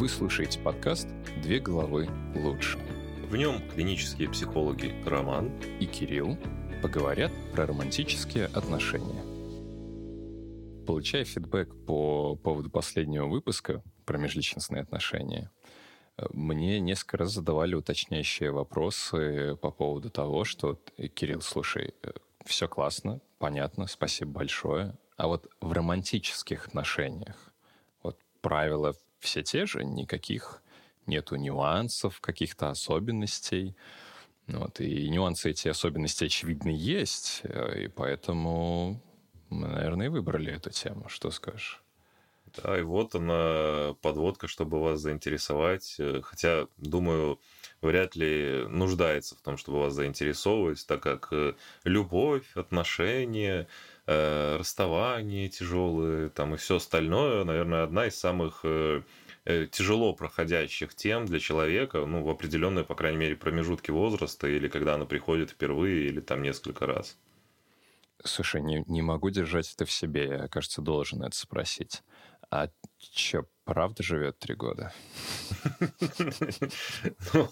Вы слушаете подкаст «Две головы лучше». В нем клинические психологи Роман и Кирилл поговорят про романтические отношения. Получая фидбэк по поводу последнего выпуска про межличностные отношения, мне несколько раз задавали уточняющие вопросы по поводу того, что, Кирилл, слушай, все классно, понятно, спасибо большое, а вот в романтических отношениях вот правила все те же, никаких нету нюансов, каких-то особенностей. Вот, и нюансы эти особенности, очевидно, есть, и поэтому мы, наверное, и выбрали эту тему. Что скажешь? Да, и вот она, подводка, чтобы вас заинтересовать. Хотя, думаю, вряд ли нуждается в том, чтобы вас заинтересовывать, так как э, любовь, отношения, э, расставания тяжелые, там и все остальное, наверное, одна из самых э, тяжело проходящих тем для человека, ну, в определенные, по крайней мере, промежутки возраста, или когда она приходит впервые, или там несколько раз. Слушай, не, не могу держать это в себе, я, кажется, должен это спросить. А чё, правда живет три года? Ну,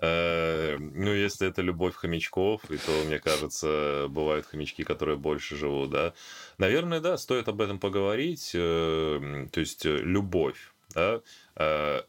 э, ну, если это любовь хомячков, и то, мне кажется, бывают хомячки, которые больше живут, да. Наверное, да, стоит об этом поговорить. Э, то есть, э, любовь, да.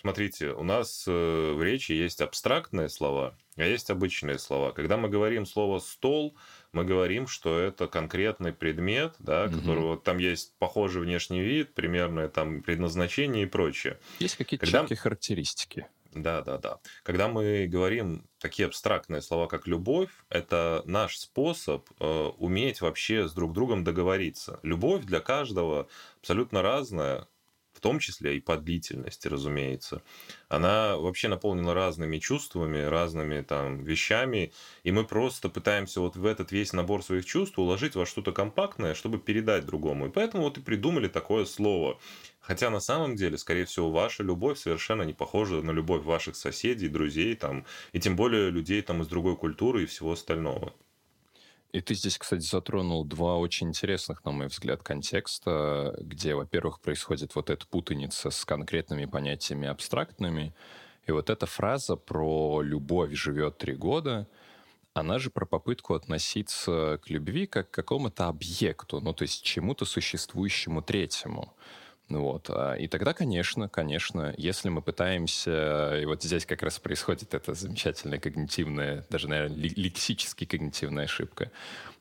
Смотрите, у нас в речи есть абстрактные слова, а есть обычные слова. Когда мы говорим слово «стол», мы говорим, что это конкретный предмет, да, угу. которого там есть похожий внешний вид, примерное там предназначение и прочее. Есть какие-то Когда... четкие характеристики. Да, да, да. Когда мы говорим такие абстрактные слова, как любовь, это наш способ э, уметь вообще с друг другом договориться. Любовь для каждого абсолютно разная, том числе и по длительности, разумеется, она вообще наполнена разными чувствами, разными там вещами, и мы просто пытаемся вот в этот весь набор своих чувств уложить во что-то компактное, чтобы передать другому. И поэтому вот и придумали такое слово. Хотя на самом деле, скорее всего, ваша любовь совершенно не похожа на любовь ваших соседей, друзей, там, и тем более людей там из другой культуры и всего остального. И ты здесь, кстати, затронул два очень интересных, на мой взгляд, контекста, где, во-первых, происходит вот эта путаница с конкретными понятиями абстрактными, и вот эта фраза про «любовь живет три года», она же про попытку относиться к любви как к какому-то объекту, ну, то есть чему-то существующему третьему. Вот. А, и тогда, конечно, конечно, если мы пытаемся, и вот здесь как раз происходит эта замечательная когнитивная, даже, наверное, лексически когнитивная ошибка.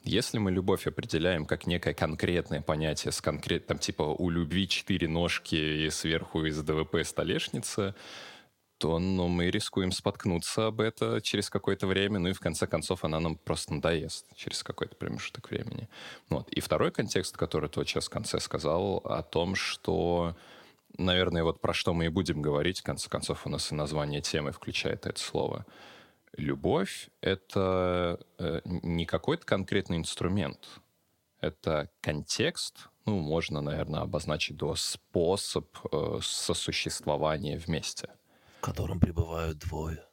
Если мы любовь определяем как некое конкретное понятие с конкрет, там типа у любви четыре ножки и сверху из ДВП столешница, то ну, мы рискуем споткнуться об это через какое-то время, ну и в конце концов она нам просто надоест через какой-то промежуток времени. Вот. И второй контекст, который ты вот сейчас в конце сказал, о том, что, наверное, вот про что мы и будем говорить, в конце концов у нас и название темы включает это слово. Любовь — это э, не какой-то конкретный инструмент, это контекст, ну, можно, наверное, обозначить до способ э, сосуществования вместе — в котором пребывают двое.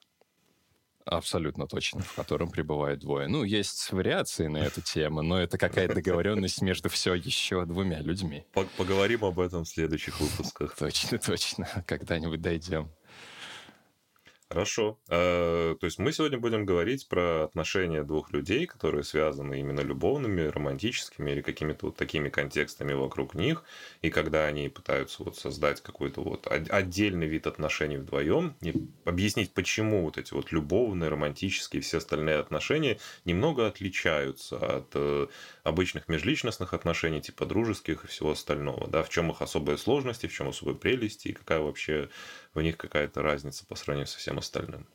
Абсолютно точно, в котором пребывают двое. Ну, есть вариации на эту тему, но это какая-то договоренность между все еще двумя людьми. Поговорим об этом в следующих выпусках. Точно, точно. Когда-нибудь дойдем. Хорошо. Э, то есть мы сегодня будем говорить про отношения двух людей, которые связаны именно любовными, романтическими или какими-то вот такими контекстами вокруг них. И когда они пытаются вот создать какой-то вот отдельный вид отношений вдвоем, и объяснить, почему вот эти вот любовные, романтические все остальные отношения немного отличаются от э, обычных межличностных отношений, типа дружеских и всего остального. Да, в чем их особые сложности, в чем особые прелести и какая вообще в них какая-то разница по сравнению со всем остальным.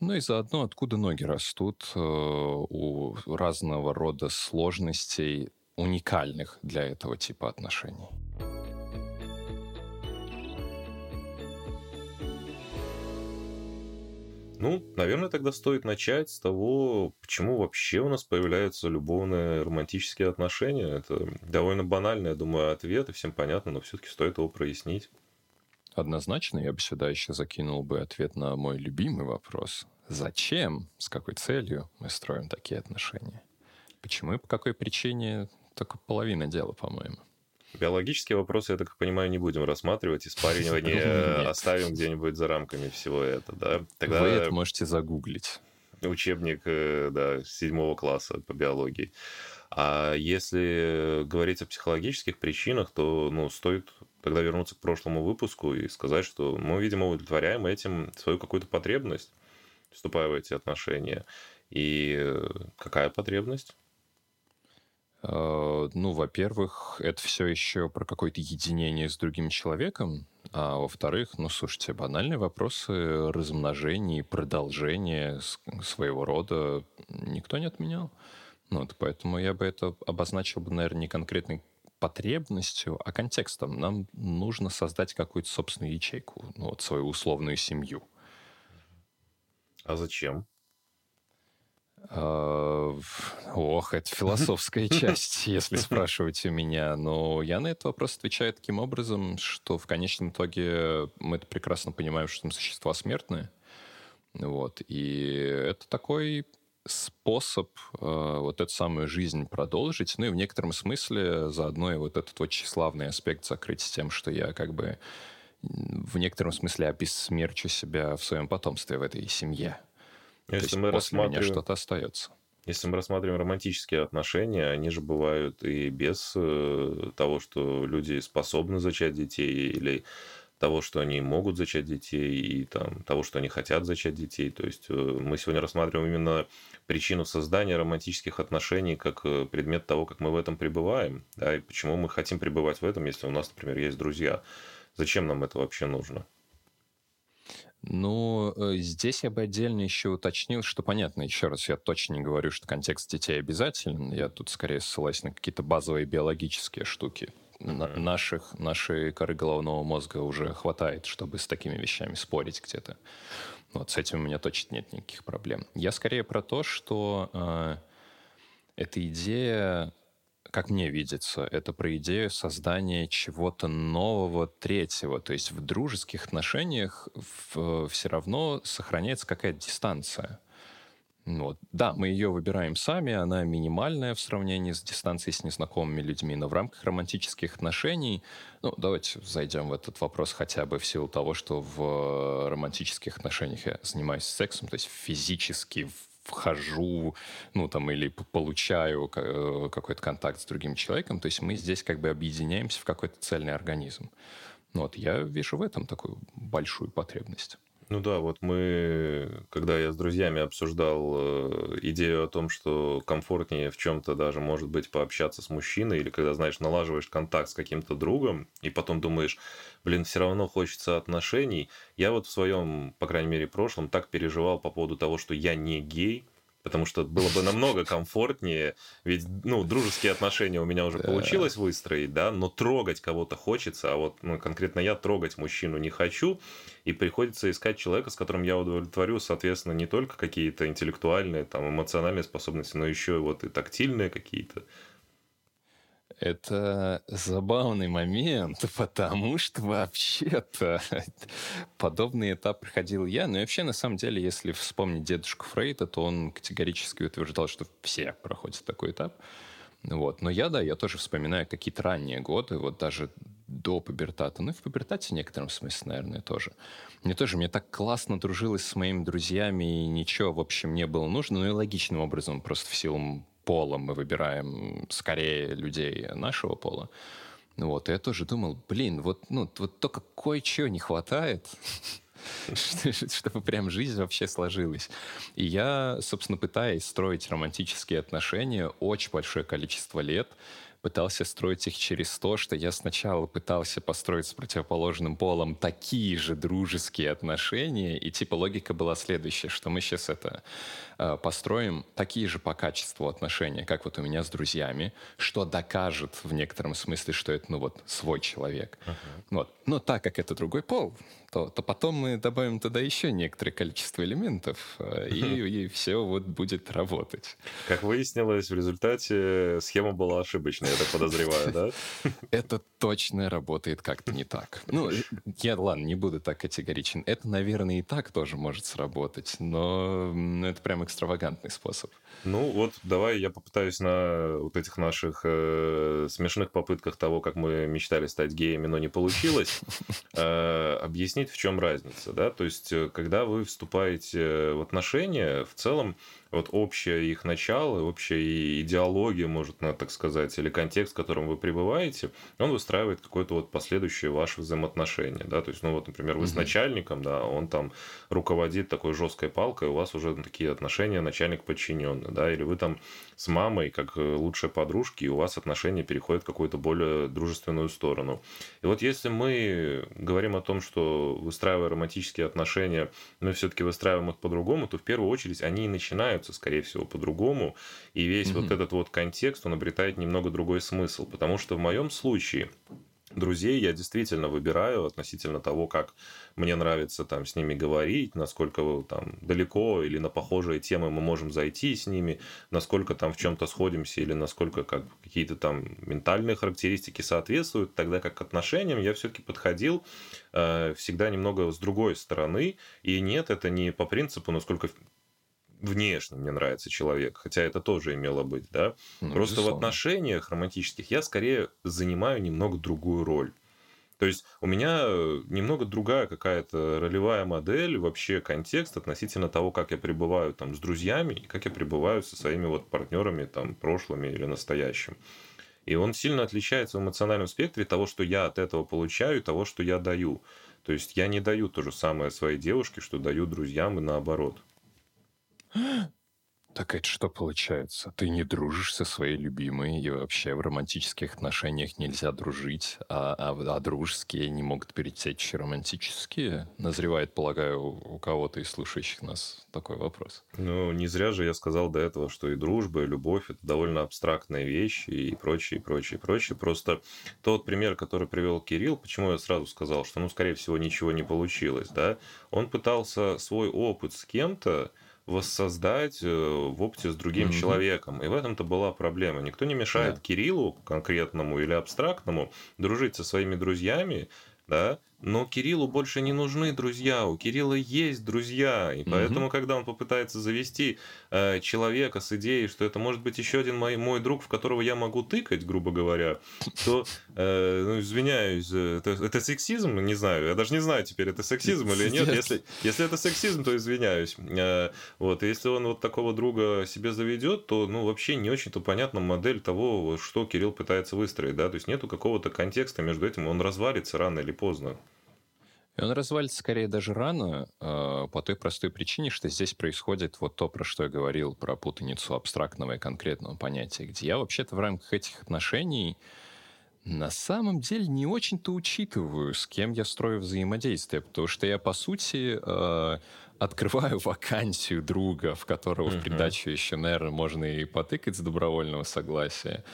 Ну и заодно, откуда ноги растут э, у разного рода сложностей, уникальных для этого типа отношений. Ну, наверное, тогда стоит начать с того, почему вообще у нас появляются любовные романтические отношения. Это довольно банальный, я думаю, ответ, и всем понятно, но все-таки стоит его прояснить. Однозначно, я бы сюда еще закинул бы ответ на мой любимый вопрос. Зачем, с какой целью мы строим такие отношения? Почему и по какой причине только половина дела, по-моему. Биологические вопросы, я так понимаю, не будем рассматривать, и спаривание оставим где-нибудь за рамками всего этого, да? Тогда... Вы это можете загуглить. Учебник, э, да, седьмого класса по биологии. А если говорить о психологических причинах, то ну, стоит тогда вернуться к прошлому выпуску и сказать, что мы, видимо, удовлетворяем этим свою какую-то потребность, вступая в эти отношения. И какая потребность? Э, ну, во-первых, это все еще про какое-то единение с другим человеком, а во-вторых, ну, слушайте, банальные вопросы размножения и продолжения своего рода никто не отменял. Ну, вот поэтому я бы это обозначил бы, наверное, не конкретной потребностью, а контекстом. Нам нужно создать какую-то собственную ячейку, ну, вот свою условную семью. А зачем? А, ох, это философская часть, если спрашивать у меня. Но я на этот вопрос отвечаю таким образом, что в конечном итоге мы это прекрасно понимаем, что мы существа смертные. Вот. И это такой способ э, вот эту самую жизнь продолжить, ну и в некотором смысле заодно и вот этот вот тщеславный аспект закрыть тем, что я как бы в некотором смысле обессмерчу себя в своем потомстве в этой семье. Если То есть мы после рассматриваем... меня что-то остается. Если мы рассматриваем романтические отношения, они же бывают и без э, того, что люди способны зачать детей, или того, что они могут зачать детей, и там, того, что они хотят зачать детей. То есть э, мы сегодня рассматриваем именно причину создания романтических отношений как э, предмет того, как мы в этом пребываем, да, и почему мы хотим пребывать в этом, если у нас, например, есть друзья. Зачем нам это вообще нужно? Ну, э, здесь я бы отдельно еще уточнил, что понятно, еще раз, я точно не говорю, что контекст детей обязателен. Я тут скорее ссылаюсь на какие-то базовые биологические штуки. Наших, нашей коры головного мозга уже хватает, чтобы с такими вещами спорить где-то. Вот с этим у меня точно нет никаких проблем. Я скорее про то, что э, эта идея как мне видится, это про идею создания чего-то нового, третьего. То есть в дружеских отношениях в, все равно сохраняется какая-то дистанция. Вот. Да, мы ее выбираем сами, она минимальная в сравнении с дистанцией с незнакомыми людьми, но в рамках романтических отношений, ну, давайте зайдем в этот вопрос хотя бы в силу того, что в романтических отношениях я занимаюсь сексом, то есть физически вхожу, ну, там, или получаю э, какой-то контакт с другим человеком. То есть мы здесь как бы объединяемся в какой-то цельный организм. Ну, вот я вижу в этом такую большую потребность. Ну да, вот мы, когда я с друзьями обсуждал э, идею о том, что комфортнее в чем-то даже, может быть, пообщаться с мужчиной, или когда, знаешь, налаживаешь контакт с каким-то другом, и потом думаешь, блин, все равно хочется отношений. Я вот в своем, по крайней мере, прошлом так переживал по поводу того, что я не гей, потому что было бы намного комфортнее, ведь, ну, дружеские отношения у меня уже да. получилось выстроить, да, но трогать кого-то хочется, а вот, ну, конкретно я трогать мужчину не хочу, и приходится искать человека, с которым я удовлетворю, соответственно, не только какие-то интеллектуальные, там, эмоциональные способности, но еще вот и тактильные какие-то. Это забавный момент, потому что вообще-то подобный этап проходил я. Но и вообще, на самом деле, если вспомнить дедушку Фрейда, то он категорически утверждал, что все проходят такой этап. Вот. Но я, да, я тоже вспоминаю какие-то ранние годы, вот даже до пубертата. Ну и в пубертате в некотором смысле, наверное, тоже. Мне тоже, мне так классно дружилось с моими друзьями, и ничего, в общем, не было нужно. Ну и логичным образом, просто в силу пола мы выбираем скорее людей нашего пола. Вот, и я тоже думал, блин, вот, ну, вот только кое-чего не хватает, чтобы прям жизнь вообще сложилась. И я, собственно, пытаясь строить романтические отношения очень большое количество лет, пытался строить их через то, что я сначала пытался построить с противоположным полом такие же дружеские отношения, и типа логика была следующая, что мы сейчас это э, построим такие же по качеству отношения, как вот у меня с друзьями, что докажет в некотором смысле, что это ну вот свой человек. Uh-huh. Вот. Но так как это другой пол, то, то потом мы добавим туда еще некоторое количество элементов, э, и, и все вот будет работать. Как выяснилось, в результате схема была ошибочной. Я так подозреваю, да? Это точно работает как-то не так. Ну, я, ладно, не буду так категоричен. Это, наверное, и так тоже может сработать, но это прям экстравагантный способ. Ну, вот давай я попытаюсь на вот этих наших э, смешных попытках того, как мы мечтали стать геями, но не получилось, э, объяснить, в чем разница, да? То есть, э, когда вы вступаете в отношения, в целом вот общее их начало, общая идеология, может, надо так сказать, или контекст, в котором вы пребываете, он выстраивает какое-то вот последующее ваше взаимоотношение, да, то есть, ну вот, например, вы с начальником, да, он там руководит такой жесткой палкой, у вас уже такие отношения начальник-подчиненный, да, или вы там с мамой, как э, лучшие подружки, и у вас отношения переходят в какую-то более дружественную сторону. И вот если мы говорим о том, что выстраивая романтические отношения, мы все-таки выстраиваем их по-другому, то в первую очередь они и начинают воспринимаются, скорее всего, по-другому, и весь mm-hmm. вот этот вот контекст, он обретает немного другой смысл, потому что в моем случае друзей я действительно выбираю относительно того, как мне нравится там с ними говорить, насколько там далеко или на похожие темы мы можем зайти с ними, насколько там в чем-то сходимся или насколько как какие-то там ментальные характеристики соответствуют, тогда как к отношениям я все-таки подходил э, всегда немного с другой стороны, и нет, это не по принципу, насколько внешне мне нравится человек, хотя это тоже имело быть, да. Ну, Просто безусловно. в отношениях романтических я скорее занимаю немного другую роль. То есть у меня э, немного другая какая-то ролевая модель, вообще контекст относительно того, как я пребываю там с друзьями и как я пребываю со своими вот партнерами там прошлыми или настоящим. И он сильно отличается в эмоциональном спектре того, что я от этого получаю, и того, что я даю. То есть я не даю то же самое своей девушке, что даю друзьям и наоборот. Так это что получается? Ты не дружишь со своей любимой, и вообще в романтических отношениях нельзя дружить, а, а, а дружеские не могут перетечь в романтические? Назревает, полагаю, у, у кого-то из слушающих нас такой вопрос. Ну, не зря же я сказал до этого, что и дружба, и любовь — это довольно абстрактные вещи, и прочее, и прочее, и прочее. Просто тот пример, который привел Кирилл, почему я сразу сказал, что, ну, скорее всего, ничего не получилось, да? Он пытался свой опыт с кем-то воссоздать э, в опыте с другим mm-hmm. человеком. И в этом-то была проблема. Никто не мешает yeah. Кириллу конкретному или абстрактному дружить со своими друзьями, да, но Кириллу больше не нужны друзья, у Кирилла есть друзья, и поэтому, угу. когда он попытается завести э, человека с идеей, что это может быть еще один мой, мой друг, в которого я могу тыкать, грубо говоря, то, э, ну, извиняюсь, это, это сексизм, не знаю, я даже не знаю теперь, это сексизм или нет. Если, если это сексизм, то извиняюсь. Э, вот, и если он вот такого друга себе заведет, то, ну, вообще не очень-то понятна модель того, что Кирилл пытается выстроить, да, то есть нету какого-то контекста между этим, он развалится рано или поздно. И он развалится скорее даже рано, э, по той простой причине, что здесь происходит вот то, про что я говорил, про путаницу абстрактного и конкретного понятия, где я вообще-то в рамках этих отношений на самом деле не очень-то учитываю, с кем я строю взаимодействие, потому что я, по сути, э, открываю вакансию друга, в которого uh-huh. в придачу еще, наверное, можно и потыкать с добровольного согласия.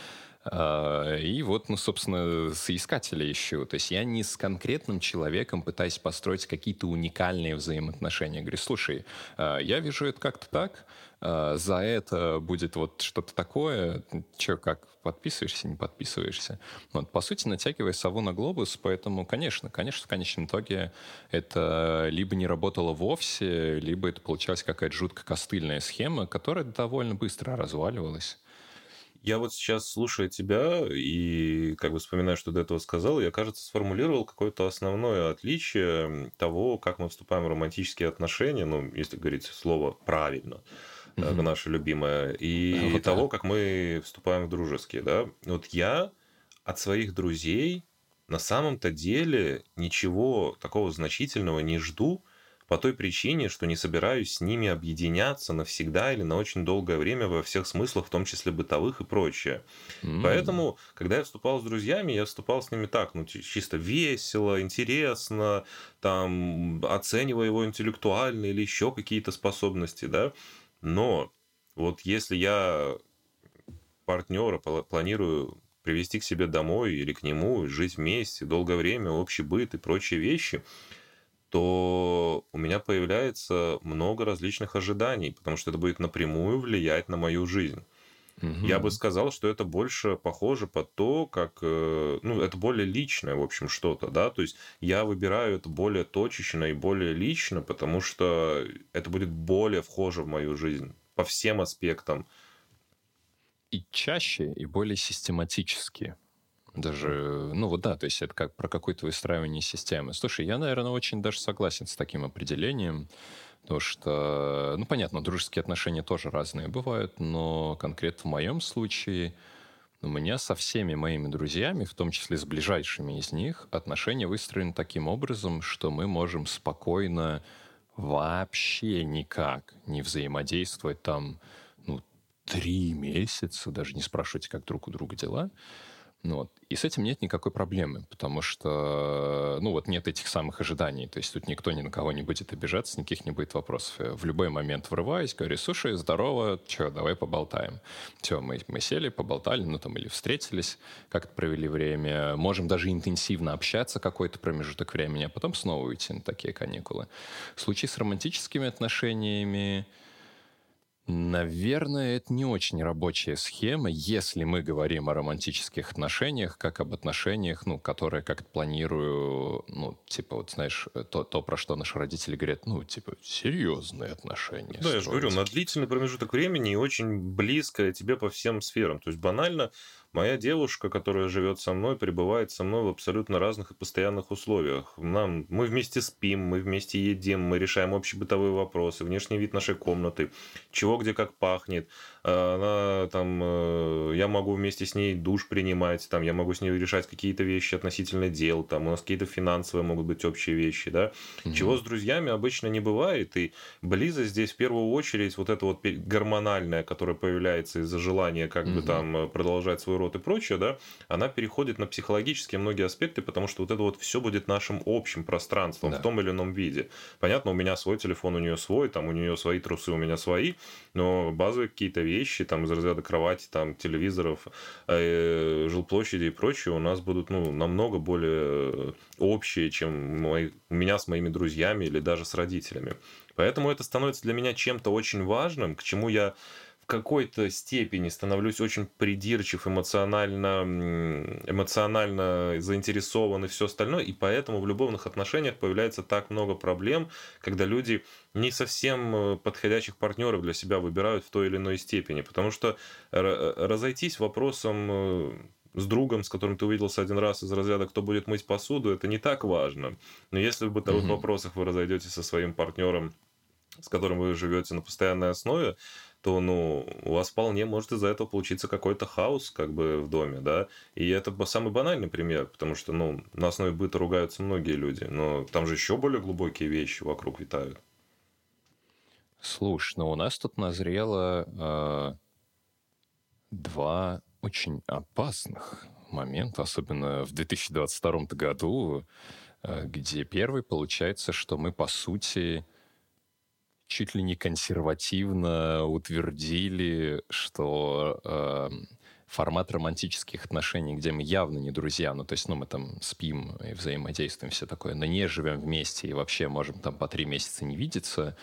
А, и вот, ну, собственно, соискателя ищу. То есть я не с конкретным человеком пытаюсь построить какие-то уникальные взаимоотношения. Говорю, слушай, а, я вижу это как-то так, а, за это будет вот что-то такое, что, как, подписываешься, не подписываешься. Вот, по сути, натягивая сову на глобус, поэтому, конечно, конечно, в конечном итоге это либо не работало вовсе, либо это получалась какая-то жутко костыльная схема, которая довольно быстро разваливалась. Я вот сейчас, слушая тебя и как бы вспоминаю, что до этого сказал, я, кажется, сформулировал какое-то основное отличие того, как мы вступаем в романтические отношения, ну, если говорить слово правильно, mm-hmm. наше любимое, и вот того, как мы вступаем в дружеские, да. Вот я от своих друзей на самом-то деле ничего такого значительного не жду, по той причине, что не собираюсь с ними объединяться навсегда или на очень долгое время во всех смыслах, в том числе бытовых и прочее. Mm. Поэтому, когда я вступал с друзьями, я вступал с ними так, ну, чисто весело, интересно, там, оценивая его интеллектуально или еще какие-то способности, да. Но вот если я партнера планирую привести к себе домой или к нему, жить вместе, долгое время, общий быт и прочие вещи – то у меня появляется много различных ожиданий, потому что это будет напрямую влиять на мою жизнь. Угу. Я бы сказал, что это больше похоже под то, как, э, ну, это более личное, в общем, что-то, да, то есть я выбираю это более точечно и более лично, потому что это будет более вхоже в мою жизнь по всем аспектам. И чаще, и более систематически. Даже, ну вот да, то есть это как про какое-то выстраивание системы. Слушай, я, наверное, очень даже согласен с таким определением. Потому что, ну, понятно, дружеские отношения тоже разные бывают, но конкретно в моем случае у меня со всеми моими друзьями, в том числе с ближайшими из них, отношения выстроены таким образом, что мы можем спокойно вообще никак не взаимодействовать там, ну, три месяца, даже не спрашивайте, как друг у друга дела, ну, вот. И с этим нет никакой проблемы, потому что, ну, вот нет этих самых ожиданий. То есть тут никто ни на кого не будет обижаться, никаких не будет вопросов. Я в любой момент врываюсь, говорю, слушай, здорово, что, давай поболтаем. Все, мы, мы сели, поболтали, ну, там, или встретились, как-то провели время. Можем даже интенсивно общаться какой-то промежуток времени, а потом снова уйти на такие каникулы. В случае с романтическими отношениями, Наверное, это не очень рабочая схема, если мы говорим о романтических отношениях, как об отношениях, ну, которые как-то планирую, ну, типа, вот знаешь, то, то, про что наши родители говорят, ну, типа, серьезные отношения. Да, строить. я же говорю, на длительный промежуток времени и очень близко тебе по всем сферам. То есть банально Моя девушка, которая живет со мной, пребывает со мной в абсолютно разных и постоянных условиях. Нам, мы вместе спим, мы вместе едим, мы решаем общие бытовые вопросы, внешний вид нашей комнаты, чего где как пахнет. А, она там, э, я могу вместе с ней душ принимать, там, я могу с ней решать какие-то вещи относительно дел, там, у нас какие-то финансовые могут быть общие вещи, да. Угу. Чего с друзьями обычно не бывает, и близость здесь в первую очередь вот это вот гормональная, которая появляется из-за желания как угу. бы там продолжать свой род и прочее, да, она переходит на психологические многие аспекты, потому что вот это вот все будет нашим общим пространством да. в том или ином виде. Понятно, у меня свой телефон, у нее свой, там у нее свои трусы, у меня свои, но базовые какие-то вещи, там из разряда кровати, там телевизоров, э, жилплощади и прочее у нас будут, ну, намного более общие, чем мои, у меня с моими друзьями или даже с родителями. Поэтому это становится для меня чем-то очень важным, к чему я какой-то степени становлюсь очень придирчив, эмоционально, эмоционально заинтересован и все остальное, и поэтому в любовных отношениях появляется так много проблем, когда люди не совсем э, подходящих партнеров для себя выбирают в той или иной степени, потому что разойтись вопросом э, с другом, с которым ты увиделся один раз из разряда «кто будет мыть посуду», это не так важно. Но если в бытовых угу. вопросах вы разойдетесь со своим партнером, с которым вы живете на постоянной основе, то, ну, у вас вполне может из-за этого получиться какой-то хаос, как бы, в доме, да, и это самый банальный пример, потому что, ну, на основе быта ругаются многие люди, но там же еще более глубокие вещи вокруг витают. Слушай, ну у нас тут назрело э, два очень опасных момента, особенно в 2022 году, э, где первый получается, что мы, по сути, чуть ли не консервативно утвердили, что э, формат романтических отношений, где мы явно не друзья, ну, то есть, ну, мы там спим и взаимодействуем, все такое, но не живем вместе и вообще можем там по три месяца не видеться,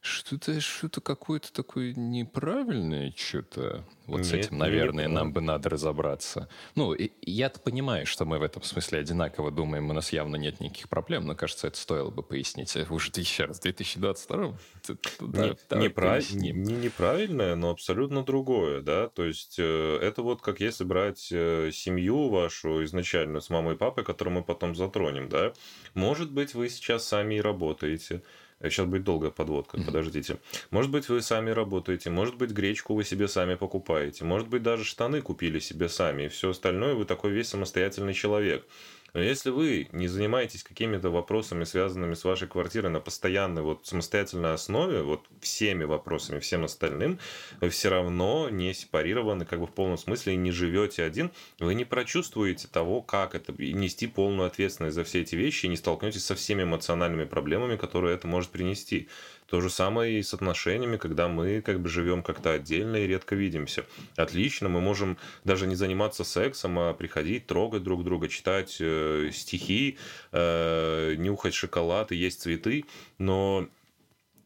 что-то что-то какое-то такое неправильное что-то. Вот Нет, с этим, наверное, нам бы надо разобраться. Ну, я-то понимаю, что мы в этом смысле одинаково думаем, у нас явно нет никаких проблем, но, кажется, это стоило бы пояснить. Уже еще раз, в 2022 да, не, неправ... не неправильное, но абсолютно другое, да, то есть э, это вот как если брать э, семью вашу изначально с мамой и папой, которую мы потом затронем, да, может быть, вы сейчас сами и работаете, Сейчас будет долгая подводка, mm-hmm. подождите. Может быть, вы сами работаете, может быть, гречку вы себе сами покупаете, может быть, даже штаны купили себе сами, и все остальное вы такой весь самостоятельный человек. Но если вы не занимаетесь какими-то вопросами, связанными с вашей квартирой на постоянной вот самостоятельной основе, вот всеми вопросами, всем остальным, вы все равно не сепарированы как бы в полном смысле и не живете один, вы не прочувствуете того, как это, и нести полную ответственность за все эти вещи, и не столкнетесь со всеми эмоциональными проблемами, которые это может принести. То же самое и с отношениями, когда мы как бы живем как-то отдельно и редко видимся. Отлично, мы можем даже не заниматься сексом, а приходить, трогать друг друга, читать э, стихи, э, нюхать шоколад и есть цветы, но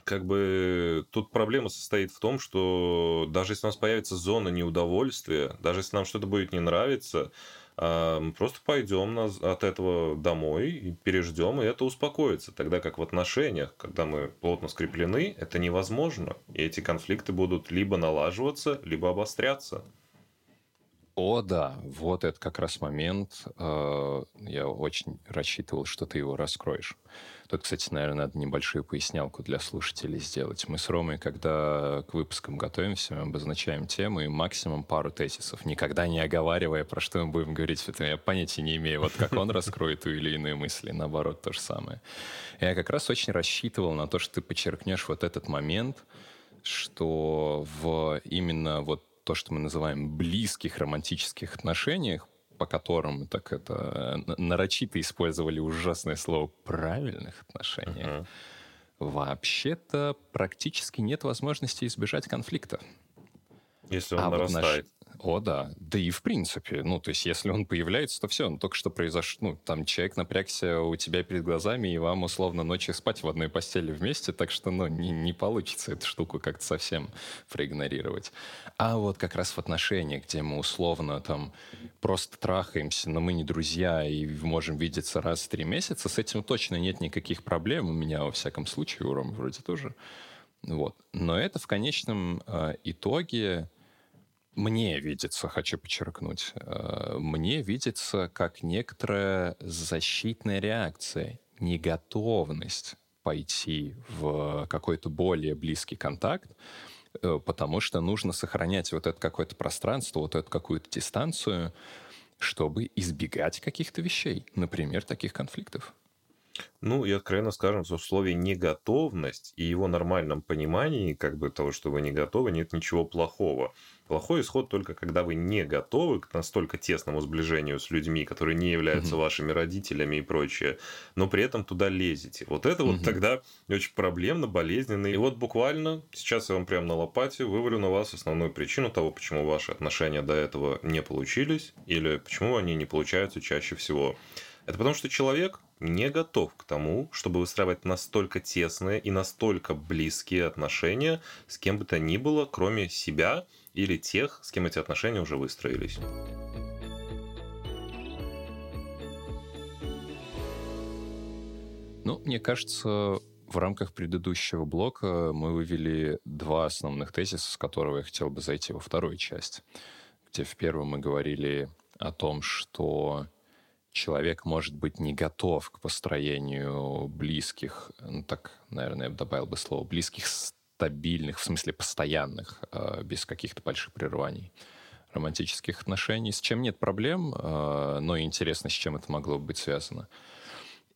как бы тут проблема состоит в том, что даже если у нас появится зона неудовольствия, даже если нам что-то будет не нравиться, а, мы просто пойдем от этого домой и переждем, и это успокоится. Тогда как в отношениях, когда мы плотно скреплены, это невозможно. И эти конфликты будут либо налаживаться, либо обостряться. О, да, вот это как раз момент. Э, я очень рассчитывал, что ты его раскроешь. Тут, кстати, наверное, надо небольшую пояснялку для слушателей сделать. Мы с Ромой, когда к выпускам готовимся, мы обозначаем тему и максимум пару тезисов, никогда не оговаривая, про что мы будем говорить. Это я понятия не имею, вот как он раскроет ту или иную мысль, наоборот, то же самое. Я как раз очень рассчитывал на то, что ты подчеркнешь вот этот момент, что в именно вот то, что мы называем близких романтических отношениях, по которым так это нарочито использовали ужасное слово правильных отношениях, uh-huh. вообще-то практически нет возможности избежать конфликта. Если он а нарастает. О, да. Да и в принципе. Ну, то есть, если он появляется, то все. Ну, только что произошло. Ну, там человек напрягся у тебя перед глазами, и вам условно ночью спать в одной постели вместе, так что, ну, не, не получится эту штуку как-то совсем проигнорировать. А вот как раз в отношениях, где мы условно там просто трахаемся, но мы не друзья и можем видеться раз в три месяца, с этим точно нет никаких проблем. У меня, во всяком случае, у Ромы вроде тоже. Вот. Но это в конечном э, итоге мне видится, хочу подчеркнуть, э, мне видится как некоторая защитная реакция, неготовность пойти в какой-то более близкий контакт, э, потому что нужно сохранять вот это какое-то пространство, вот эту какую-то дистанцию, чтобы избегать каких-то вещей, например, таких конфликтов. Ну, и откровенно скажем, в условии неготовность и его нормальном понимании, как бы того, что вы не готовы, нет ничего плохого. Плохой исход только когда вы не готовы к настолько тесному сближению с людьми, которые не являются mm-hmm. вашими родителями и прочее, но при этом туда лезете. Вот это mm-hmm. вот тогда очень проблемно, болезненно. И вот буквально сейчас я вам прямо на лопате вывалю на вас основную причину того, почему ваши отношения до этого не получились или почему они не получаются чаще всего. Это потому, что человек не готов к тому, чтобы выстраивать настолько тесные и настолько близкие отношения с кем бы то ни было, кроме себя или тех, с кем эти отношения уже выстроились. Ну, мне кажется, в рамках предыдущего блока мы вывели два основных тезиса, с которого я хотел бы зайти во вторую часть, где в первом мы говорили о том, что человек может быть не готов к построению близких, ну так, наверное, я бы добавил бы слово, близких стабильных, в смысле постоянных, а, без каких-то больших прерываний романтических отношений, с чем нет проблем, а, но интересно, с чем это могло быть связано.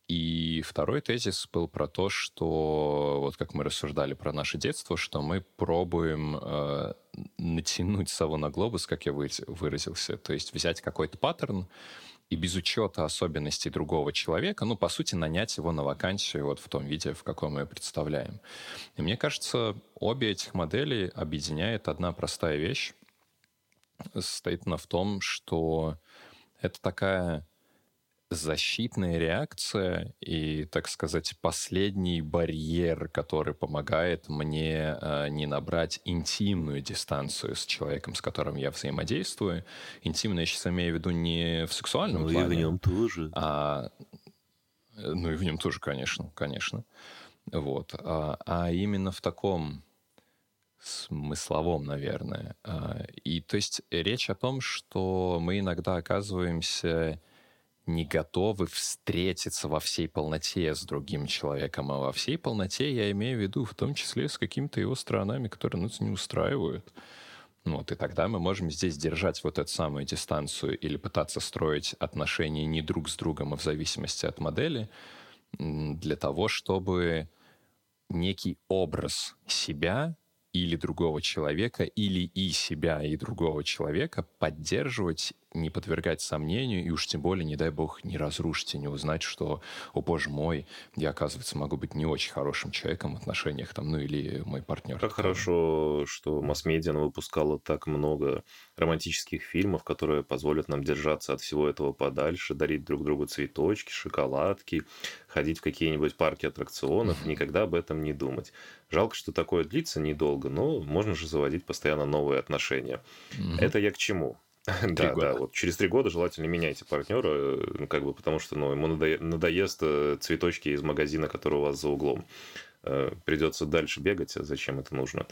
И второй тезис был про то, что, вот как мы рассуждали про наше детство, что мы пробуем э, натянуть сову на глобус, как я выразился, то есть взять какой-то паттерн, и без учета особенностей другого человека, ну, по сути, нанять его на вакансию вот в том виде, в каком мы ее представляем. И мне кажется, обе этих модели объединяет одна простая вещь. Состоит она в том, что это такая защитная реакция и, так сказать, последний барьер, который помогает мне э, не набрать интимную дистанцию с человеком, с которым я взаимодействую. Интимно я сейчас имею в виду не в сексуальном ну, плане. Ну и в нем тоже. А, ну и в нем тоже, конечно, конечно. Вот. А, а именно в таком смысловом, наверное. А, и то есть речь о том, что мы иногда оказываемся не готовы встретиться во всей полноте с другим человеком, а во всей полноте я имею в виду в том числе с какими-то его сторонами, которые нас не устраивают. Ну вот, и тогда мы можем здесь держать вот эту самую дистанцию или пытаться строить отношения не друг с другом, а в зависимости от модели, для того, чтобы некий образ себя или другого человека, или и себя, и другого человека поддерживать не подвергать сомнению, и уж тем более, не дай бог, не разрушить и не узнать, что, о боже мой, я, оказывается, могу быть не очень хорошим человеком в отношениях, там, ну или мой партнер. Как хорошо, что масс-медиа выпускала так много романтических фильмов, которые позволят нам держаться от всего этого подальше, дарить друг другу цветочки, шоколадки, ходить в какие-нибудь парки аттракционов, никогда об этом не думать. Жалко, что такое длится недолго, но можно же заводить постоянно новые отношения. Это я к чему? Да, да, вот через три года желательно меняйте партнера, ну, как бы, потому что ну, ему надоест э, цветочки из магазина, который у вас за углом. Э, Придется дальше бегать, а зачем это нужно?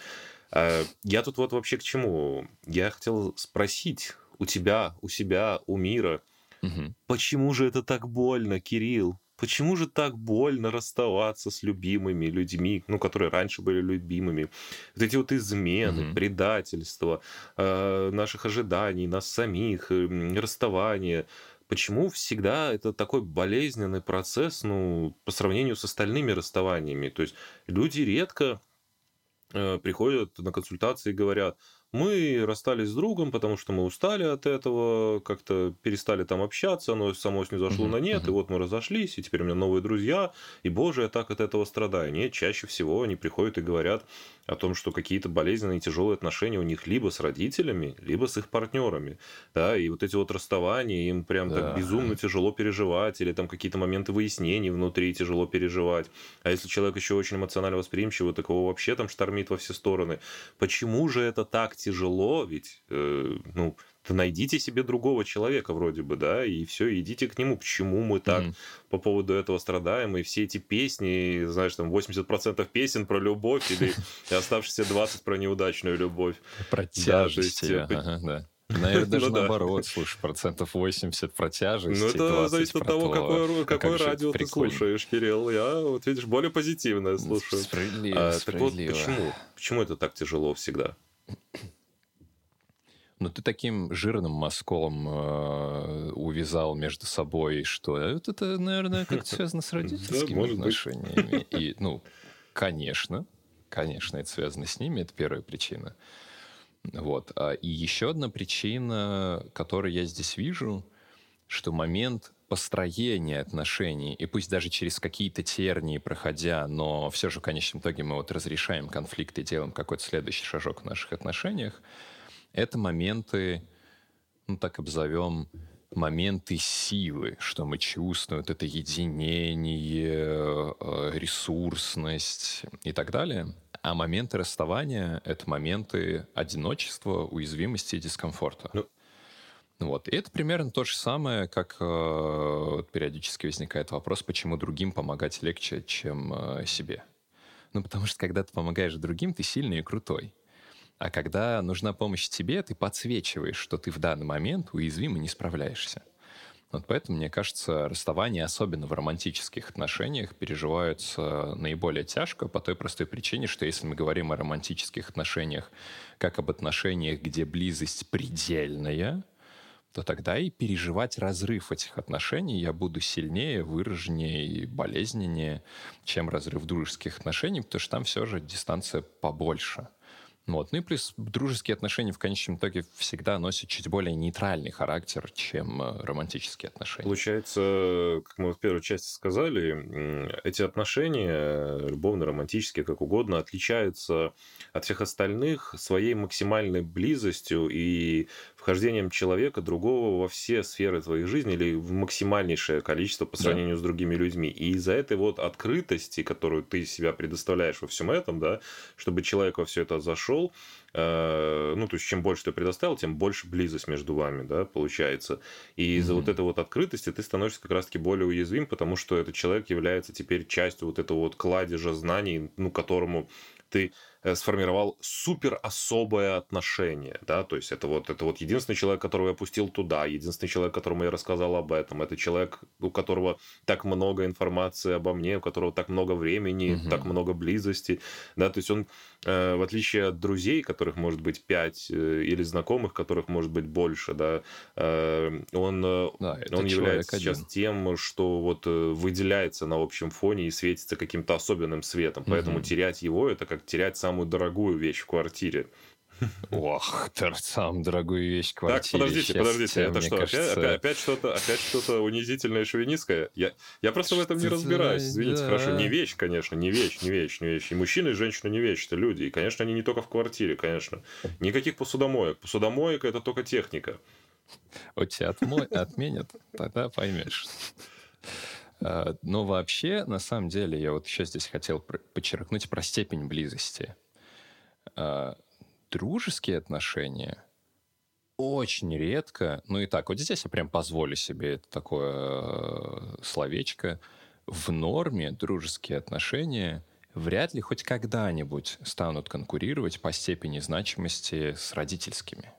Я тут вот вообще к чему? Я хотел спросить у тебя, у себя, у мира, угу. почему же это так больно, Кирилл? Почему же так больно расставаться с любимыми людьми, ну, которые раньше были любимыми? Вот эти вот измены, mm-hmm. предательства, э, наших ожиданий, нас самих, э, расставания. Почему всегда это такой болезненный процесс, ну, по сравнению с остальными расставаниями? То есть люди редко э, приходят на консультации и говорят, мы расстались с другом, потому что мы устали от этого, как-то перестали там общаться, оно само зашло uh-huh, на нет, uh-huh. и вот мы разошлись, и теперь у меня новые друзья, и, боже, я так от этого страдаю. Нет, чаще всего они приходят и говорят о том, что какие-то болезненные, тяжелые отношения у них либо с родителями, либо с их партнерами, да, и вот эти вот расставания, им прям да. так безумно тяжело переживать, или там какие-то моменты выяснений внутри тяжело переживать. А если человек еще очень эмоционально восприимчивый, так его вообще там штормит во все стороны. Почему же это так тяжело, ведь, э, ну, то найдите себе другого человека вроде бы, да, и все, идите к нему. Почему мы так mm. по поводу этого страдаем, и все эти песни, знаешь, там 80% песен про любовь или оставшиеся 20% про неудачную любовь. Про тяжесть. Да, есть, ага, да. Наверное, даже ну, наоборот, да. слушай, процентов 80 про тяжесть. Ну, это зависит от того, какое, какое радио ты слушаешь, Кирилл. Я, вот видишь, более позитивное слушаю. Справедливо, а, справедливо. Так вот, почему? Почему это так тяжело всегда? Но ты таким жирным мазком э, увязал между собой, что это, это наверное, как-то связано с родительскими отношениями. И, ну, конечно, конечно, это связано с ними, это первая причина. Вот. А, и еще одна причина, которую я здесь вижу, что момент построения отношений, и пусть даже через какие-то тернии проходя, но все же в конечном итоге мы вот разрешаем конфликты, делаем какой-то следующий шажок в наших отношениях, это моменты, ну так обзовем, моменты силы, что мы чувствуем, вот это единение, э, ресурсность и так далее. А моменты расставания — это моменты одиночества, уязвимости и дискомфорта. Ну, вот. И это примерно то же самое, как э, периодически возникает вопрос, почему другим помогать легче, чем э, себе. Ну, потому что когда ты помогаешь другим, ты сильный и крутой. А когда нужна помощь тебе, ты подсвечиваешь, что ты в данный момент уязвим и не справляешься. Вот поэтому, мне кажется, расставания, особенно в романтических отношениях, переживаются наиболее тяжко по той простой причине, что если мы говорим о романтических отношениях как об отношениях, где близость предельная, то тогда и переживать разрыв этих отношений я буду сильнее, выраженнее и болезненнее, чем разрыв дружеских отношений, потому что там все же дистанция побольше. Вот. Ну и плюс дружеские отношения в конечном итоге всегда носят чуть более нейтральный характер, чем э, романтические отношения. Получается, как мы в первой части сказали, эти отношения, любовно-романтические, как угодно, отличаются от всех остальных своей максимальной близостью и вхождением человека другого во все сферы твоей жизни или в максимальнейшее количество по сравнению да. с другими людьми. И из-за этой вот открытости, которую ты себя предоставляешь во всем этом, да, чтобы человек во все это зашел, э, ну, то есть, чем больше ты предоставил, тем больше близость между вами, да, получается. И из-за mm-hmm. вот этой вот открытости ты становишься как раз-таки более уязвим, потому что этот человек является теперь частью вот этого вот кладежа знаний, ну, которому ты сформировал супер особое отношение, да, то есть это вот, это вот единственный человек, которого я пустил туда, единственный человек, которому я рассказал об этом, это человек, у которого так много информации обо мне, у которого так много времени, угу. так много близости, да, то есть он, э, в отличие от друзей, которых может быть пять, э, или знакомых, которых может быть больше, да, э, он, э, да, он является один. сейчас тем, что вот э, выделяется на общем фоне и светится каким-то особенным светом, поэтому угу. терять его, это как терять самую дорогую вещь в квартире. Ох, сам дорогую вещь Так, квартире. подождите, Щас подождите, это что, кажется, опять, опять что-то, опять что-то унизительное шовинистское? Я, я просто в этом не разбираюсь, извините, да. хорошо, не вещь, конечно, не вещь, не вещь, не вещь. И мужчина, и женщина не вещь, это люди, и, конечно, они не только в квартире, конечно. Никаких посудомоек. Посудомоек – это только техника. У тебя отмо- отменят, тогда поймешь. А, Но вообще, на самом деле, я вот еще здесь хотел подчеркнуть про степень близости. А, Дружеские отношения очень редко, ну и так, вот здесь я прям позволю себе это такое э, словечко, в норме дружеские отношения вряд ли хоть когда-нибудь станут конкурировать по степени значимости с родительскими.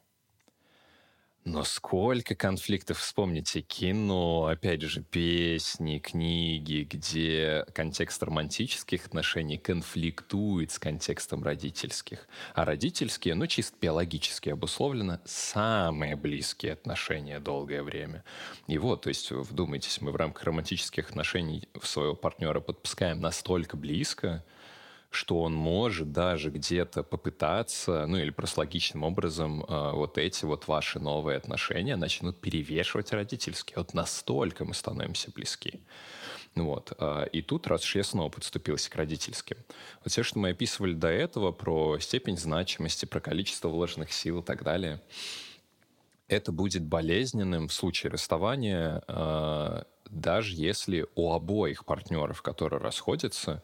Но сколько конфликтов, вспомните, кино, опять же, песни, книги, где контекст романтических отношений конфликтует с контекстом родительских. А родительские, ну, чисто биологически обусловлено, самые близкие отношения долгое время. И вот, то есть, вдумайтесь, мы в рамках романтических отношений своего партнера подпускаем настолько близко, что он может даже где-то попытаться, ну или просто логичным образом э, вот эти вот ваши новые отношения начнут перевешивать родительские. Вот настолько мы становимся близки. Вот. а, И тут, раз уж я снова подступился к родительским, вот все, что мы описывали до этого про степень значимости, про количество вложенных сил и так далее, это будет болезненным в случае расставания, э, даже если у обоих партнеров, которые расходятся,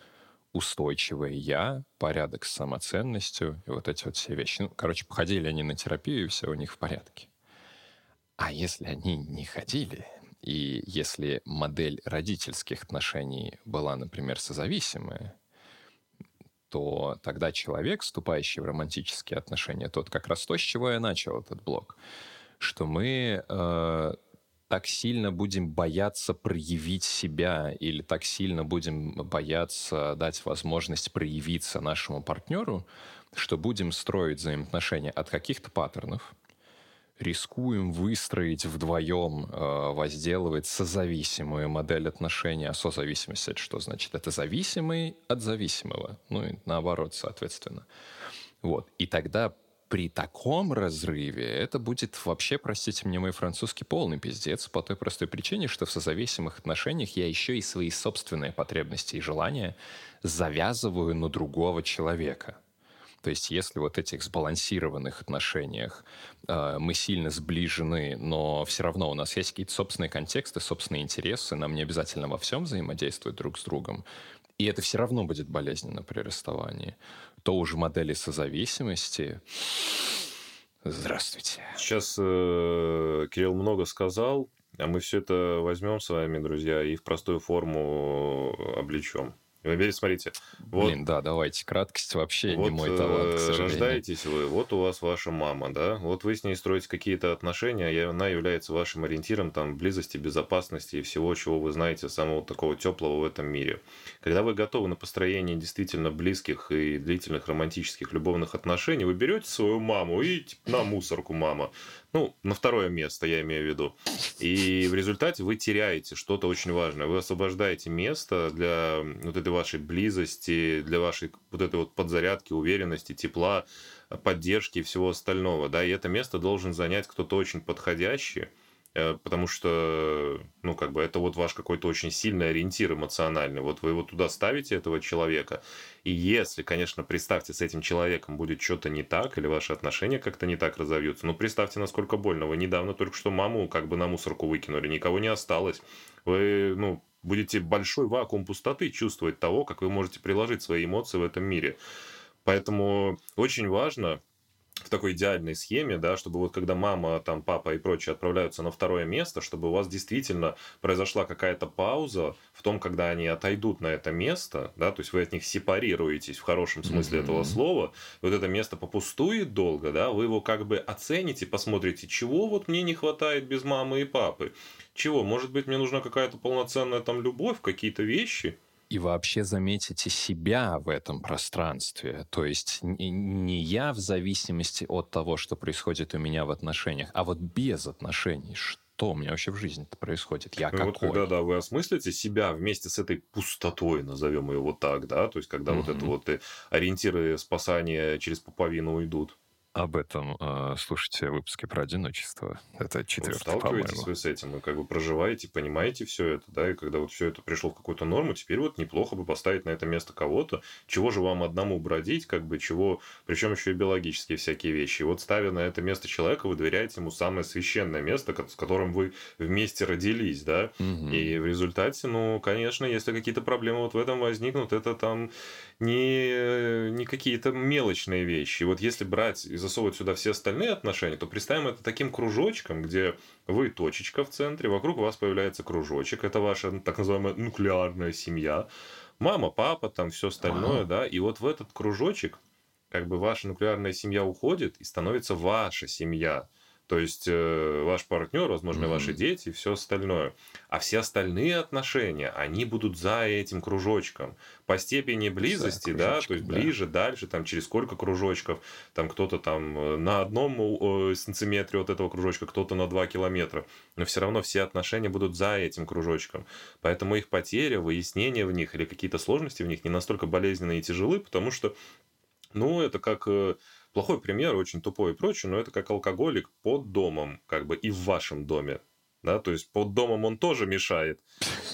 устойчивое я, порядок с самоценностью и вот эти вот все вещи. Ну, короче, походили они на терапию, и все у них в порядке. А если они не ходили, и если модель родительских отношений была, например, созависимая, то тогда человек, вступающий в романтические отношения, тот как раз то, с чего я начал этот блок, что мы э, так сильно будем бояться проявить себя или так сильно будем бояться дать возможность проявиться нашему партнеру, что будем строить взаимоотношения от каких-то паттернов, рискуем выстроить вдвоем, э, возделывать созависимую модель отношений. А созависимость это что значит? Это зависимый от зависимого. Ну и наоборот, соответственно. Вот. И тогда при таком разрыве это будет вообще, простите мне мой французский, полный пиздец по той простой причине, что в созависимых отношениях я еще и свои собственные потребности и желания завязываю на другого человека. То есть если вот этих сбалансированных отношениях э, мы сильно сближены, но все равно у нас есть какие-то собственные контексты, собственные интересы, нам не обязательно во всем взаимодействовать друг с другом, и это все равно будет болезненно при расставании, то уже модели созависимости... Здравствуйте. Сейчас э, Кирилл много сказал, а мы все это возьмем с вами, друзья, и в простую форму облечем. Теперь смотрите, вот, Блин, да, давайте. Краткость вообще вот не мой талант, к э, сожалению. рождаетесь вы, вот у вас ваша мама, да, вот вы с ней строите какие-то отношения, и она является вашим ориентиром там близости, безопасности и всего, чего вы знаете, самого такого теплого в этом мире. Когда вы готовы на построение действительно близких и длительных романтических любовных отношений, вы берете свою маму и типа, на мусорку мама, ну, на второе место, я имею в виду. И в результате вы теряете что-то очень важное. Вы освобождаете место для вот этой вашей близости, для вашей вот этой вот подзарядки, уверенности, тепла, поддержки и всего остального. Да? И это место должен занять кто-то очень подходящий, потому что, ну, как бы это вот ваш какой-то очень сильный ориентир эмоциональный. Вот вы его туда ставите, этого человека, и если, конечно, представьте, с этим человеком будет что-то не так, или ваши отношения как-то не так разовьются, ну, представьте, насколько больно. Вы недавно только что маму как бы на мусорку выкинули, никого не осталось. Вы, ну, будете большой вакуум пустоты чувствовать того, как вы можете приложить свои эмоции в этом мире. Поэтому очень важно в такой идеальной схеме, да, чтобы вот когда мама, там, папа и прочие отправляются на второе место, чтобы у вас действительно произошла какая-то пауза в том, когда они отойдут на это место, да, то есть вы от них сепарируетесь в хорошем смысле mm-hmm. этого слова, вот это место попустует долго, да, вы его как бы оцените, посмотрите, чего вот мне не хватает без мамы и папы, чего, может быть, мне нужна какая-то полноценная там любовь, какие-то вещи, и вообще заметите себя в этом пространстве. То есть не я в зависимости от того, что происходит у меня в отношениях, а вот без отношений. Что у меня вообще в жизни происходит? Я ну, какой? Вот когда да, вы осмыслите себя вместе с этой пустотой, назовем ее вот так, да, то есть когда mm-hmm. вот это вот ориентиры спасания через пуповину уйдут. Об этом э, слушайте выпуски про одиночество. Это Вот четвертый, сталкиваетесь по-моему. вы с этим, вы как бы проживаете, понимаете все это, да, и когда вот все это пришло в какую-то норму, теперь вот неплохо бы поставить на это место кого-то, чего же вам одному бродить, как бы чего, причем еще и биологические всякие вещи. И вот ставя на это место человека, вы доверяете ему самое священное место, с которым вы вместе родились, да, Мгм. и в результате, ну, конечно, если какие-то проблемы вот в этом возникнут, это там не, не какие-то мелочные вещи. И вот если брать и засовывать сюда все остальные отношения, то представим это таким кружочком, где вы точечка в центре, вокруг вас появляется кружочек, это ваша так называемая нуклеарная семья, мама, папа, там все остальное, Ага. да, и вот в этот кружочек как бы ваша нуклеарная семья уходит и становится ваша семья. То есть э, ваш партнер, возможно, ваши Мгм. дети и все остальное. А все остальные отношения, они будут за этим кружочком. По степени близости, да, то есть да. ближе, дальше, там через сколько кружочков, там кто-то там э, на одном э, сантиметре от этого кружочка, кто-то на 2 километра. Но все равно все отношения будут за этим кружочком. Поэтому их потеря, выяснение в них или какие-то сложности в них не настолько болезненные и тяжелы, потому что ну, это как э, плохой пример, очень тупой и прочее, но это как алкоголик под домом, как бы и в вашем доме. Да, то есть под домом он тоже мешает.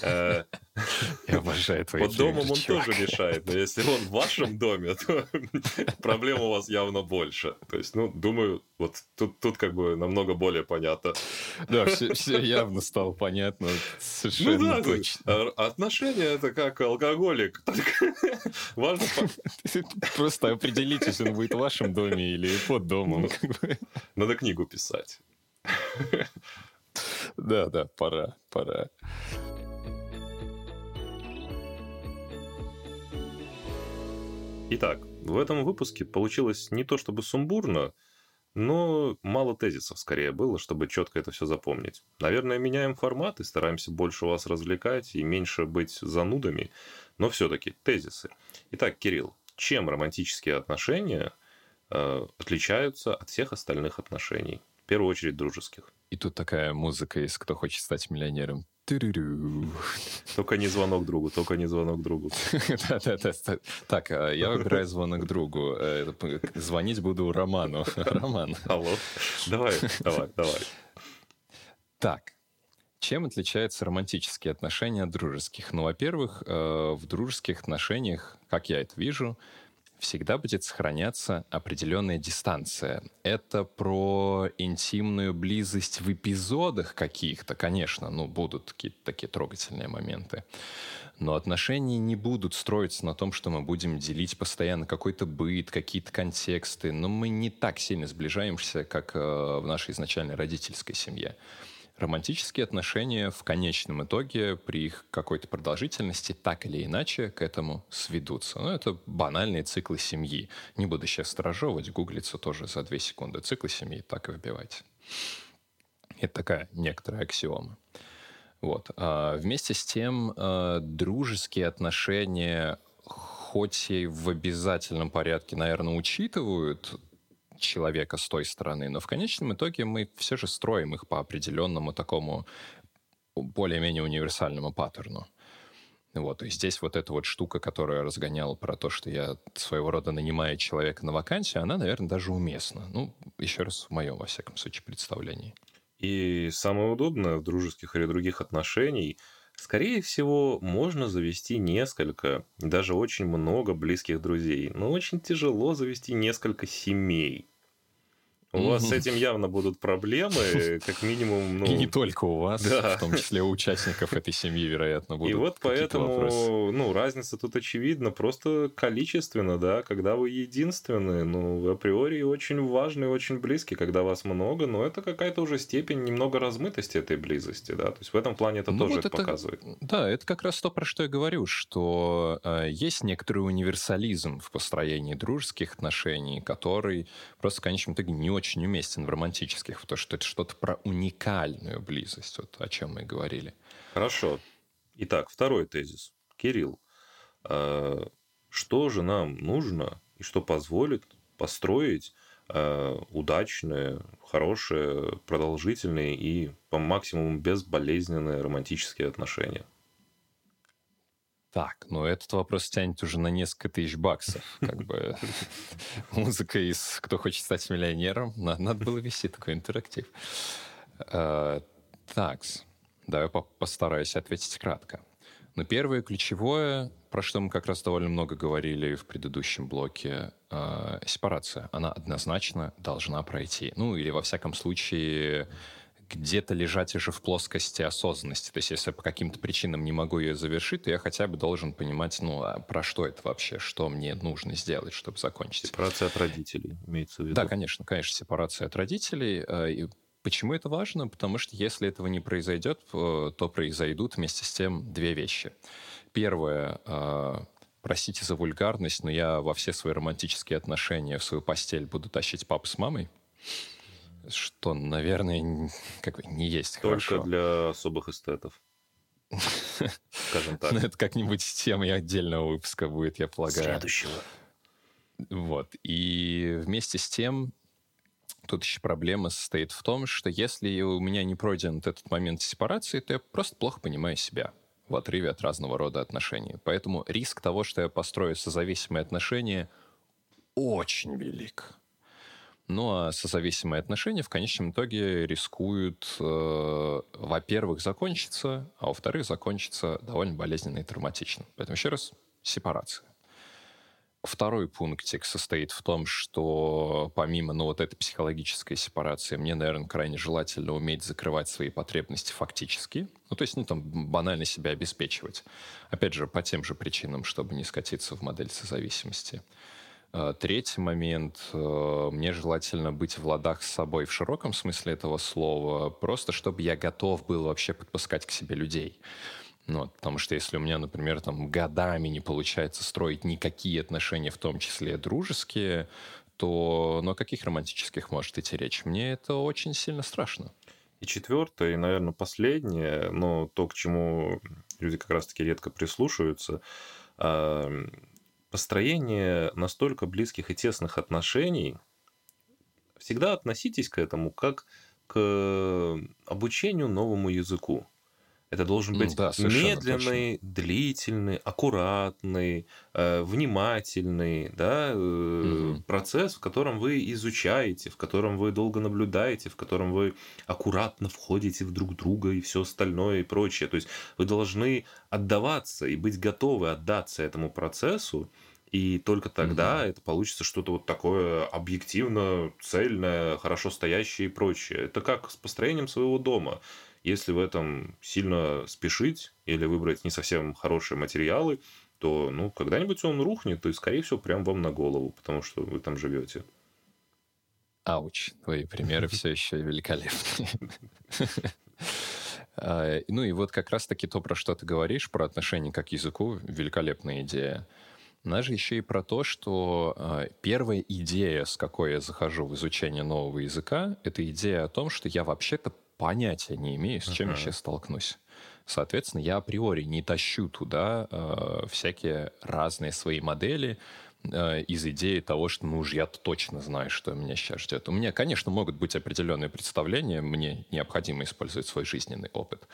Э, Я обожаю твои Под домом он тоже мешает. Но если он в вашем доме, то проблем у вас явно больше. То есть, ну, думаю, вот тут, тут как бы намного более понятно. Да, все, явно стало понятно. Совершенно Ну да, точно. а- отношения это как алкоголик. Важно Просто определитесь, он будет в вашем доме или под домом. бы. Надо книгу писать. Да, да, пора, пора. Итак, в этом выпуске получилось не то чтобы сумбурно, но мало тезисов скорее было, чтобы четко это все запомнить. Наверное, меняем формат и стараемся больше вас развлекать и меньше быть занудами, но все-таки тезисы. Итак, Кирилл, чем романтические отношения э, отличаются от всех остальных отношений? В первую очередь дружеских. И тут такая музыка из «Кто хочет стать миллионером». Только не звонок другу, только не звонок другу. Да-да-да. Так, а, я выбираю звонок другу. Э, Звонить буду Роману. Роман. Алло. Давай, давай, давай. Так, чем отличаются романтические отношения от дружеских? Ну, во-первых, э, в дружеских отношениях, как я это вижу, всегда будет сохраняться определенная дистанция. Это про интимную близость в эпизодах каких-то, конечно, ну, будут какие-то такие трогательные моменты. Но отношения не будут строиться на том, что мы будем делить постоянно какой-то быт, какие-то контексты. Но мы не так сильно сближаемся, как э, в нашей изначальной родительской семье. Романтические отношения в конечном итоге при их какой-то продолжительности так или иначе к этому сведутся. Ну, это банальные циклы семьи. Не буду сейчас сторожевывать, гуглиться тоже за две секунды. Циклы семьи так и выбивайте. Это такая некоторая аксиома. Вот. А вместе с тем, э, дружеские отношения, хоть и в обязательном порядке, наверное, учитывают человека с той стороны, но в конечном итоге мы все же строим их по определенному такому более-менее универсальному паттерну. Вот, и здесь вот эта вот штука, которую я разгонял про то, что я своего рода нанимаю человека на вакансию, она, наверное, даже уместна. Ну, еще раз, в моем, во всяком случае, представлении. И самое удобное в дружеских или других отношениях, скорее всего, можно завести несколько, даже очень много близких друзей, но очень тяжело завести несколько семей. У вас с этим явно будут проблемы, как минимум, ну... И не только у вас, да. в том числе у участников этой семьи, вероятно, будут И вот какие-то вопросы. поэтому, ну, разница тут очевидна, просто количественно, да, когда вы единственные, ну, вы априори очень важны, очень близки, когда вас много, но это какая-то уже степень немного размытости этой близости, да, то есть в этом плане это Ну, тоже вот это- показывает. Да, это как раз то, про что я говорю, что э, есть некоторый универсализм в построении дружеских отношений, который просто в конечном итоге не очень уместен в романтических, потому что это что-то про уникальную близость, вот о чем мы и говорили. Хорошо. Итак, второй тезис. Кирилл, э, что же нам нужно и что позволит построить э, удачные, хорошие, продолжительные и по максимуму безболезненные романтические отношения? Так, ну этот вопрос тянет уже на несколько тысяч баксов. Как бы музыка из «Кто хочет стать миллионером». Надо было вести такой интерактив. Э, так, давай постараюсь ответить кратко. Но первое ключевое, про что мы как раз довольно много говорили в предыдущем блоке, э, сепарация. Она однозначно должна пройти. Ну, или, во всяком случае, где-то лежать уже в плоскости осознанности. То есть, если по каким-то причинам не могу ее завершить, то я хотя бы должен понимать, ну, а про что это вообще, что мне нужно сделать, чтобы закончить. Сепарация от родителей, имеется в виду. Да, конечно, конечно, сепарация от родителей. Э, и почему это важно? Потому что если этого не произойдет, э, то произойдут вместе с тем две вещи. Первое, э, простите за вульгарность, но я во все свои романтические отношения в свою постель буду тащить папу с мамой что, наверное, как бы не есть Только хорошо. для особых эстетов. Скажем так. Ну, это как-нибудь темой отдельного выпуска будет, я полагаю. Следующего. Вот. И вместе с тем, тут еще проблема состоит в том, что если у меня не пройден этот момент сепарации, то я просто плохо понимаю себя в отрыве от разного рода отношений. Поэтому риск того, что я построю созависимые отношения, очень велик. Ну а созависимые отношения в конечном итоге рискуют, э, во-первых, закончиться, а во-вторых, закончиться довольно болезненно и травматично. Поэтому еще раз, сепарация. Второй пунктик состоит в том, что помимо ну, вот этой психологической сепарации, мне, наверное, крайне желательно уметь закрывать свои потребности фактически. Ну, то есть, ну, там, банально себя обеспечивать. Опять же, по тем же причинам, чтобы не скатиться в модель созависимости. Э, третий момент. Э, мне желательно быть в ладах с собой в широком смысле этого слова, просто чтобы я готов был вообще подпускать к себе людей. Ну, потому что если у меня, например, там годами не получается строить никакие отношения, в том числе дружеские, то ну, о каких романтических может идти речь? Мне это очень сильно страшно. И четвертое, и, наверное, последнее, но то, к чему люди как раз-таки редко прислушиваются, построение настолько близких и тесных отношений, всегда относитесь к этому как к обучению новому языку. Это должен быть да, медленный, точно. длительный, аккуратный, э, внимательный да, угу. процесс, в котором вы изучаете, в котором вы долго наблюдаете, в котором вы аккуратно входите в друг друга и все остальное и прочее. То есть вы должны отдаваться и быть готовы отдаться этому процессу, и только тогда угу. это получится что-то вот такое объективно цельное, хорошо стоящее и прочее. Это как с построением своего дома. Если в этом сильно спешить или выбрать не совсем хорошие материалы, то ну, когда-нибудь он рухнет, и, скорее всего, прям вам на голову, потому что вы там живете. Ауч, твои примеры все еще великолепные. А, ну и вот как раз-таки то, про что ты говоришь, про отношение как к языку, великолепная идея. Она же еще и про то, что э, первая идея, с какой я захожу в изучение нового языка, это идея о том, что я вообще-то понятия не имею, с чем uh-huh. я сейчас столкнусь. Соответственно, я априори не тащу туда э, всякие разные свои модели э, из идеи того, что ну уж я точно знаю, что меня сейчас ждет. У меня, конечно, могут быть определенные представления, мне необходимо использовать свой жизненный опыт.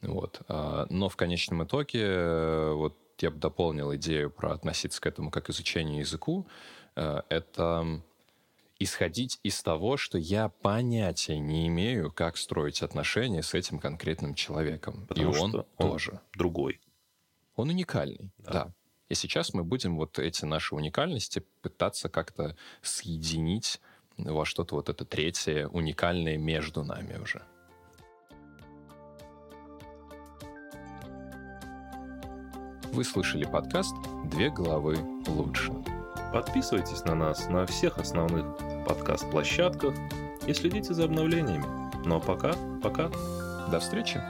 Вот. Э, но в конечном итоге, вот я бы дополнил идею про относиться к этому как к изучению языку, э, это исходить из того, что я понятия не имею, как строить отношения с этим конкретным человеком. Потому и он, он тоже. Другой. Он уникальный, да. да. И сейчас мы будем вот эти наши уникальности пытаться как-то соединить во что-то вот это третье, уникальное между нами уже. Вы слышали подкаст «Две головы лучше». Подписывайтесь на нас на всех основных подкаст-площадках и следите за обновлениями. Ну а пока, пока. До встречи.